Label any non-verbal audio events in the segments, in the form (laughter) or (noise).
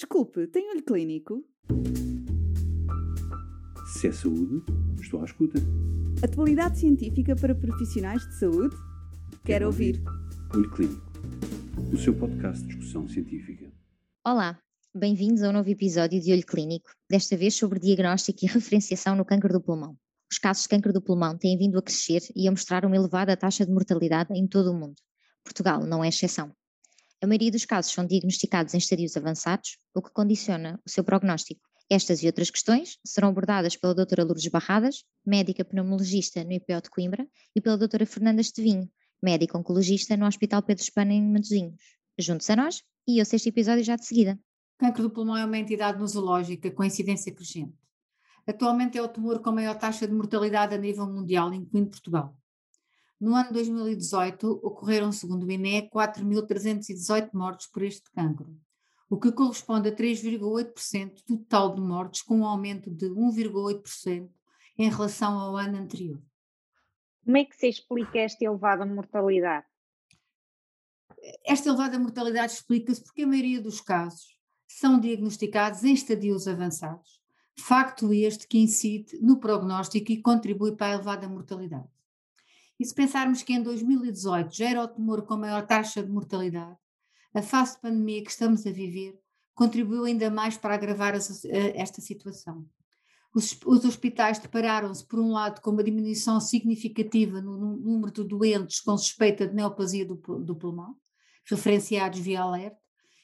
Desculpe, tem olho clínico? Se é saúde, estou à escuta. Atualidade científica para profissionais de saúde? Quero ouvir. Olho Clínico, o seu podcast de discussão científica. Olá, bem-vindos a um novo episódio de Olho Clínico, desta vez sobre diagnóstico e (laughs) referenciação no câncer do pulmão. Os casos de câncer do pulmão têm vindo a crescer e a mostrar uma elevada taxa de mortalidade em todo o mundo. Portugal não é exceção. A maioria dos casos são diagnosticados em estadios avançados, o que condiciona o seu prognóstico. Estas e outras questões serão abordadas pela doutora Lourdes Barradas, médica pneumologista no IPO de Coimbra, e pela doutora Fernanda Estevinho, médica oncologista no Hospital Pedro Espana em Matosinhos. Juntos a nós e eu este episódio já de seguida. O cancro do pulmão é uma entidade nosológica com incidência crescente. Atualmente é o tumor com maior taxa de mortalidade a nível mundial, incluindo Portugal. No ano 2018, ocorreram, segundo o INE, 4.318 mortes por este cancro, o que corresponde a 3,8% do total de mortes, com um aumento de 1,8% em relação ao ano anterior. Como é que se explica esta elevada mortalidade? Esta elevada mortalidade explica-se porque a maioria dos casos são diagnosticados em estadios avançados, facto este que incide no prognóstico e contribui para a elevada mortalidade. E se pensarmos que em 2018 já era o tumor com maior taxa de mortalidade, a fase de pandemia que estamos a viver contribuiu ainda mais para agravar esta situação. Os, os hospitais depararam-se, por um lado, com uma diminuição significativa no, número de doentes com suspeita de neoplasia do, pulmão, referenciados via alerta,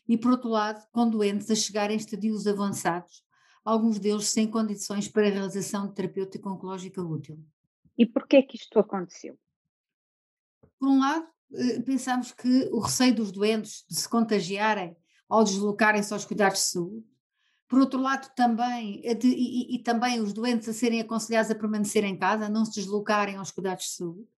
e, por outro lado, com doentes a chegar em estadios avançados, alguns deles sem condições para a realização de terapêutica oncológica útil. E por que é que isto aconteceu? Por um lado, eh, pensamos que o receio dos doentes de se contagiarem ao deslocarem-se aos cuidados de saúde. Por outro lado, também, eh, de, e, e, também os doentes a serem aconselhados a permanecer em casa, a não se deslocarem aos cuidados de saúde.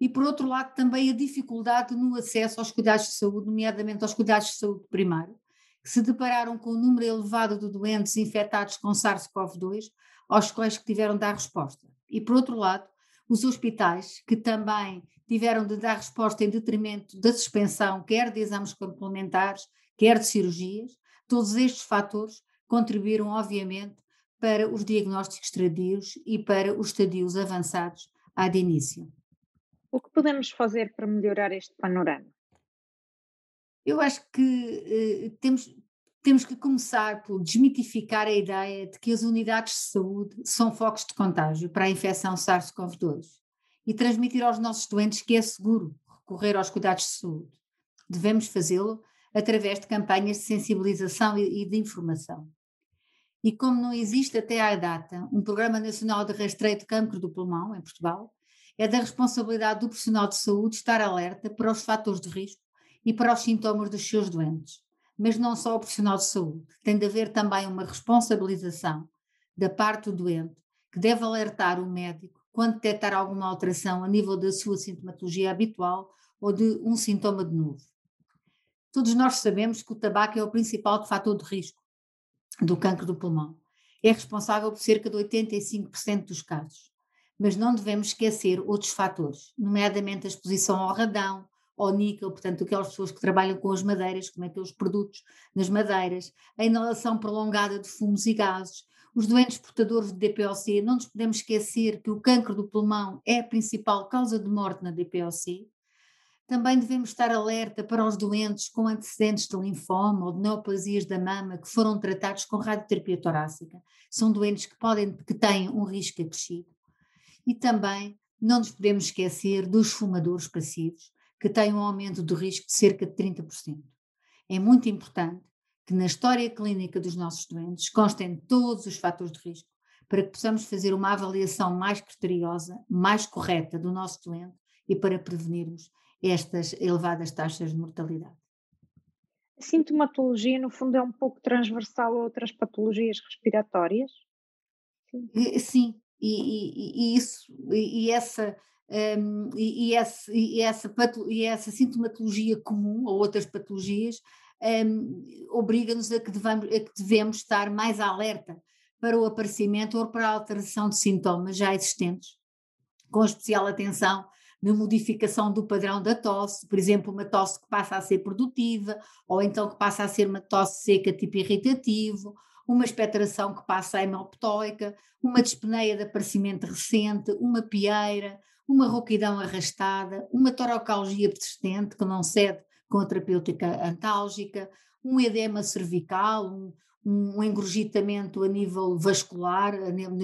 E por outro lado, também a dificuldade no acesso aos cuidados de saúde, nomeadamente aos cuidados de saúde primário, que se depararam com um número elevado de doentes infectados com SARS-CoV-2, aos quais que tiveram de dar resposta. E por outro lado, os hospitais, que também tiveram de dar resposta em detrimento da suspensão, quer de exames complementares, quer de cirurgias, todos estes fatores contribuíram, obviamente, para os diagnósticos tardios e para os estadios avançados à de início. O que podemos fazer para melhorar este panorama? Eu acho que eh, temos, temos que começar por desmitificar a ideia de que as unidades de saúde são focos de contágio para a infecção SARS-CoV-2 e transmitir aos nossos doentes que é seguro recorrer aos cuidados de saúde. Devemos fazê-lo através de campanhas de sensibilização e de informação. E como não existe até à data um Programa Nacional de Rastreio de Cancro do Pulmão em Portugal, é da responsabilidade do profissional de saúde estar alerta para os fatores de risco e para os sintomas dos seus doentes mas não só o profissional de saúde. Tem de haver também uma responsabilização da parte do doente, que deve alertar o médico quando detectar alguma alteração a nível da sua sintomatologia habitual ou de um sintoma de novo. Todos nós sabemos que o tabaco é o principal fator de risco do cancro do pulmão. É responsável por cerca de 85% dos casos. Mas não devemos esquecer outros fatores, nomeadamente a exposição ao radão, ao níquel, portanto, aquelas pessoas que trabalham com as madeiras, como aqueles produtos nas madeiras, a inalação prolongada de fumos e gases, os doentes portadores de DPOC, não nos podemos esquecer que o cancro do pulmão é a principal causa de morte na DPOC. Também devemos estar alerta para os doentes com antecedentes de linfoma ou de neoplasias da mama que foram tratados com radioterapia torácica. São doentes que podem que têm um risco acrescido. E também não nos podemos esquecer dos fumadores passivos, que tem um aumento do risco de cerca de 30%. É muito importante que na história clínica dos nossos doentes constem todos os fatores de risco para que possamos fazer uma avaliação mais criteriosa, mais correta do nosso doente e para prevenirmos estas elevadas taxas de mortalidade. A sintomatologia, no fundo, é um pouco transversal a outras patologias respiratórias? Sim, sim e, e, e, isso, e essa um, e, e, essa, e, essa, e essa sintomatologia comum ou outras patologias um, obriga-nos a, a que devemos estar mais alerta para o aparecimento ou para a alteração de sintomas já existentes, com especial atenção na modificação do padrão da tosse, por exemplo, uma tosse que passa a ser produtiva, ou então que passa a ser uma tosse seca tipo irritativo, uma expectoração que passa a hemoptóica, uma dispneia de aparecimento recente, uma pieira, uma rouquidão arrastada, uma torocalgia persistente que não cede com a terapêutica antálgica, um edema cervical, um, um engurgitamento a nível vascular,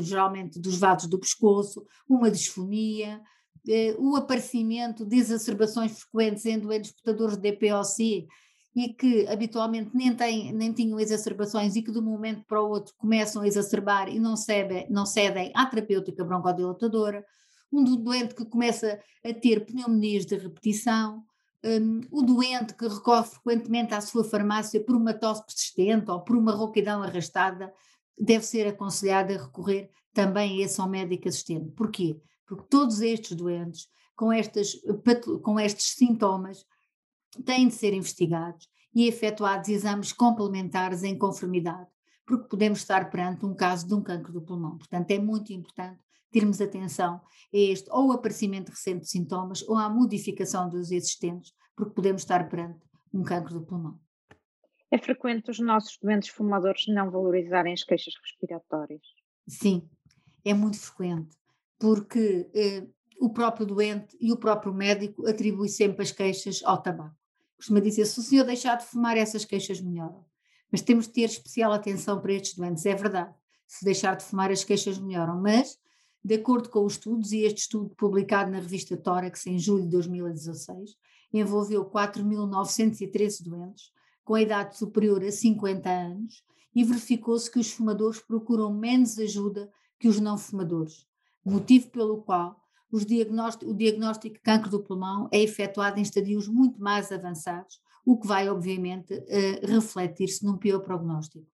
geralmente dos vasos do pescoço, uma disfonia, eh, o aparecimento de exacerbações frequentes em doentes portadores de DPOC e que habitualmente nem, têm, nem tinham exacerbações e que de um momento para o outro começam a exacerbar e não cedem, não cedem à terapêutica broncodilatadora, um doente que começa a ter pneumonias de repetição, um, o doente que recorre frequentemente à sua farmácia por uma tosse persistente ou por uma rouquidão arrastada, deve ser aconselhado a recorrer também a esse ao médico assistente. Porquê? Porque todos estes doentes, com, estas, com estes sintomas, têm de ser investigados e efetuados exames complementares em conformidade, porque podemos estar perante um caso de um cancro do pulmão. Portanto, é muito importante termos atenção a este ou aparecimento recente de sintomas ou à modificação dos existentes, porque podemos estar perante um cancro do pulmão. É frequente os nossos doentes fumadores não valorizarem as queixas respiratórias? Sim, é muito frequente, porque eh, o próprio doente e o próprio médico atribuem sempre as queixas ao tabaco. Costuma dizer, se o senhor deixar de fumar, essas queixas melhoram. Mas temos de ter especial atenção para estes doentes, é verdade. Se deixar de fumar, as queixas melhoram, mas de acordo com os estudos, e este estudo publicado na revista Tórax em julho de 2016, envolveu 4.913 doentes com a idade superior a 50 anos e verificou-se que os fumadores procuram menos ajuda que os não fumadores, motivo pelo qual diagnóstico, o diagnóstico de cancro do pulmão é efetuado em estadios muito mais avançados, o que vai, obviamente, uh, refletir-se num pior prognóstico.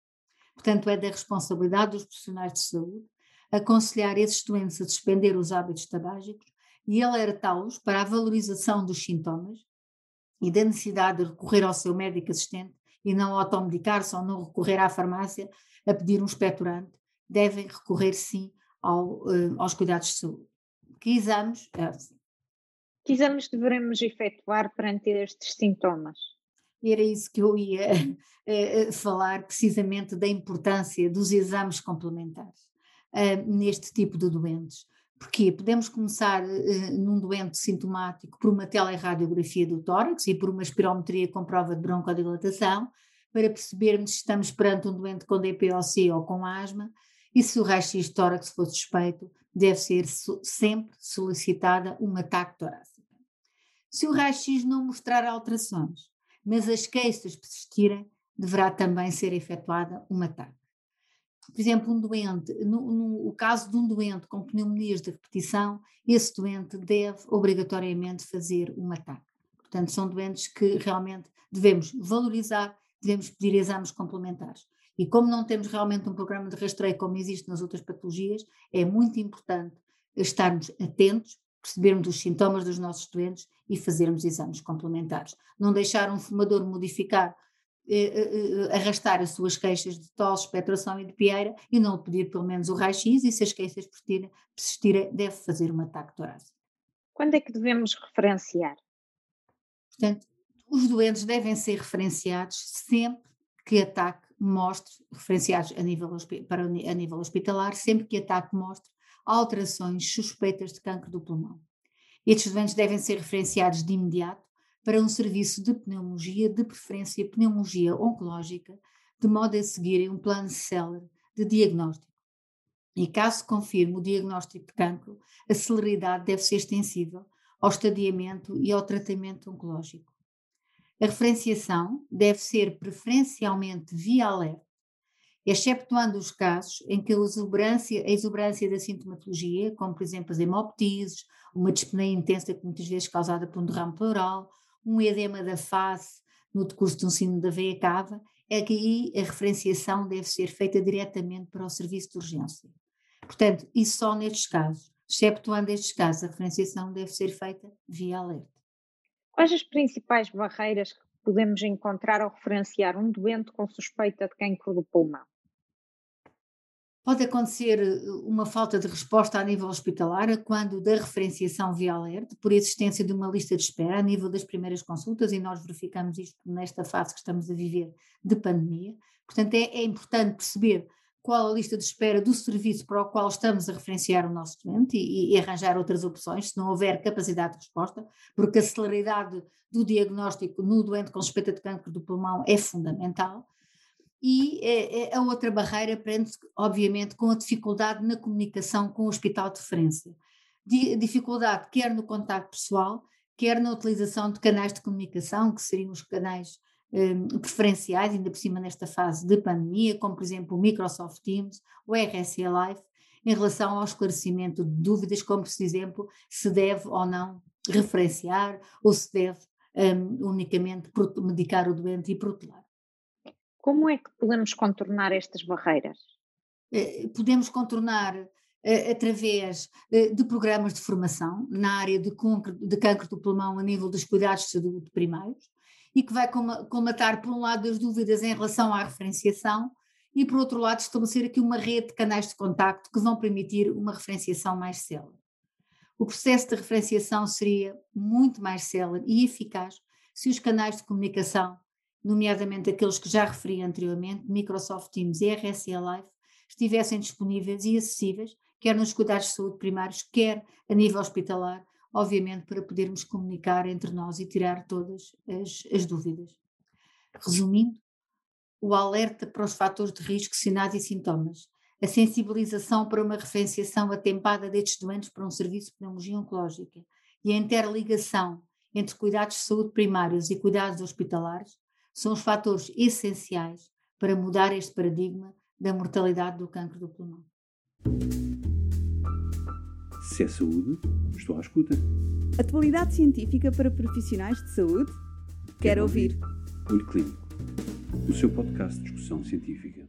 Portanto, é da responsabilidade dos profissionais de saúde aconselhar esses doentes a suspender os hábitos tabágicos e alertá-los para a valorização dos sintomas e da necessidade de recorrer ao seu médico assistente e não automedicar-se ou não recorrer à farmácia a pedir um expectorante, devem recorrer sim ao, uh, aos cuidados de saúde. Que exames? Assim. Que exames devemos efetuar perante estes sintomas? Era isso que eu ia uh, falar, precisamente da importância dos exames complementares uh, neste tipo de doentes. Porquê? Podemos começar uh, num doente sintomático por uma teleradiografia do tórax e por uma espirometria com prova de broncodilatação, para percebermos se estamos perante um doente com DPOC ou com asma, e se o raio-x de tórax for suspeito, deve ser sempre solicitada uma TAC torácica. Se o raio-x não mostrar alterações, mas as queixas persistirem, deverá também ser efetuada uma TAC por exemplo, um doente, no, no, caso de um doente com pneumonias de repetição, esse doente deve obrigatoriamente fazer uma TAC. Portanto, são doentes que realmente devemos valorizar, devemos pedir exames complementares. E como não temos realmente um programa de rastreio como existe nas outras patologias, é muito importante estarmos atentos, percebermos os sintomas dos nossos doentes e fazermos exames complementares. Não deixar um fumador modificar arrastar as suas queixas de tosse, expectoração e de pieira e não pedir pelo menos o raio-x e se as queixas persistirem, persistirem deve fazer um ataque torácico. Quando é que devemos referenciar? Portanto, os doentes devem ser referenciados sempre que ataque mostre, referenciados a nível, para, a nível hospitalar, sempre que ataque mostre alterações suspeitas de cancro do pulmão. Estes doentes devem ser referenciados de imediato para um serviço de pneumologia, de preferência pneumologia oncológica, de modo a seguirem um plano célere de diagnóstico. E caso confirme o diagnóstico de cancro, a celeridade deve ser extensível ao estadiamento e ao tratamento oncológico. A referenciação deve ser preferencialmente via alerta, exceptuando os casos em que a exuberância, a exuberância da sintomatologia, como por exemplo as hemoptises, uma dispneia intensa que muitas vezes causada por um derrame pleural, um edema da face no decurso de um sino da veia cava, é que aí a referenciação deve ser feita diretamente para o serviço de urgência. Portanto, e só nestes casos, exceptuando estes casos, a referenciação deve ser feita via alerta. Quais as principais barreiras que podemos encontrar ao referenciar um doente com suspeita de cancro do pulmão? Pode acontecer eh, uma falta de resposta a nível hospitalar quando da referenciação via alerta, por existência de uma lista de espera a nível das primeiras consultas, e nós verificamos isto nesta fase que estamos a viver de pandemia. Portanto, é, é importante perceber qual a lista de espera do serviço para o qual estamos a referenciar o nosso doente e, e, arranjar outras opções, se não houver capacidade de resposta, porque a celeridade do diagnóstico no doente com suspeita de cancro do pulmão é fundamental. E é, é, a outra barreira prende-se, obviamente, com a dificuldade na comunicação com o hospital de referência. dificuldade quer no contacto pessoal, quer na utilização de canais de comunicação, que seriam os canais um, preferenciais, ainda por cima nesta fase de pandemia, como por exemplo o Microsoft Teams, o RSA Live, em relação ao esclarecimento de dúvidas, como por exemplo se deve ou não referenciar ou se deve um, unicamente medicar o doente e protelar. Como é que podemos contornar estas barreiras? Eh, podemos contornar eh, através eh, de programas de formação na área de, de câncer do pulmão a nível dos cuidados de saúde primários e que vai colmatar, por um lado, as dúvidas em relação à referenciação e, por outro lado, estabelecer aqui uma rede de canais de contacto que vão permitir uma referenciação mais célere. O processo de referenciação seria muito mais célere e eficaz se os canais de comunicação nomeadamente aqueles que já referi anteriormente, Microsoft Teams e RSA Live, estivessem disponíveis e acessíveis, quer nos cuidados de saúde primários, quer a nível hospitalar, obviamente para podermos comunicar entre nós e tirar todas as, as dúvidas. Resumindo, o alerta para os fatores de risco, sinais e sintomas, a sensibilização para uma referenciação atempada destes doentes para um serviço de pneumologia oncológica e a interligação entre cuidados de saúde primários e cuidados hospitalares são os fatores essenciais para mudar este paradigma da mortalidade do cancro do pulmão. Se é saúde, estou à escuta. Atualidade científica para profissionais de saúde? Quero, Quero ouvir. ouvir. Olho Clínico, o seu podcast de discussão científica.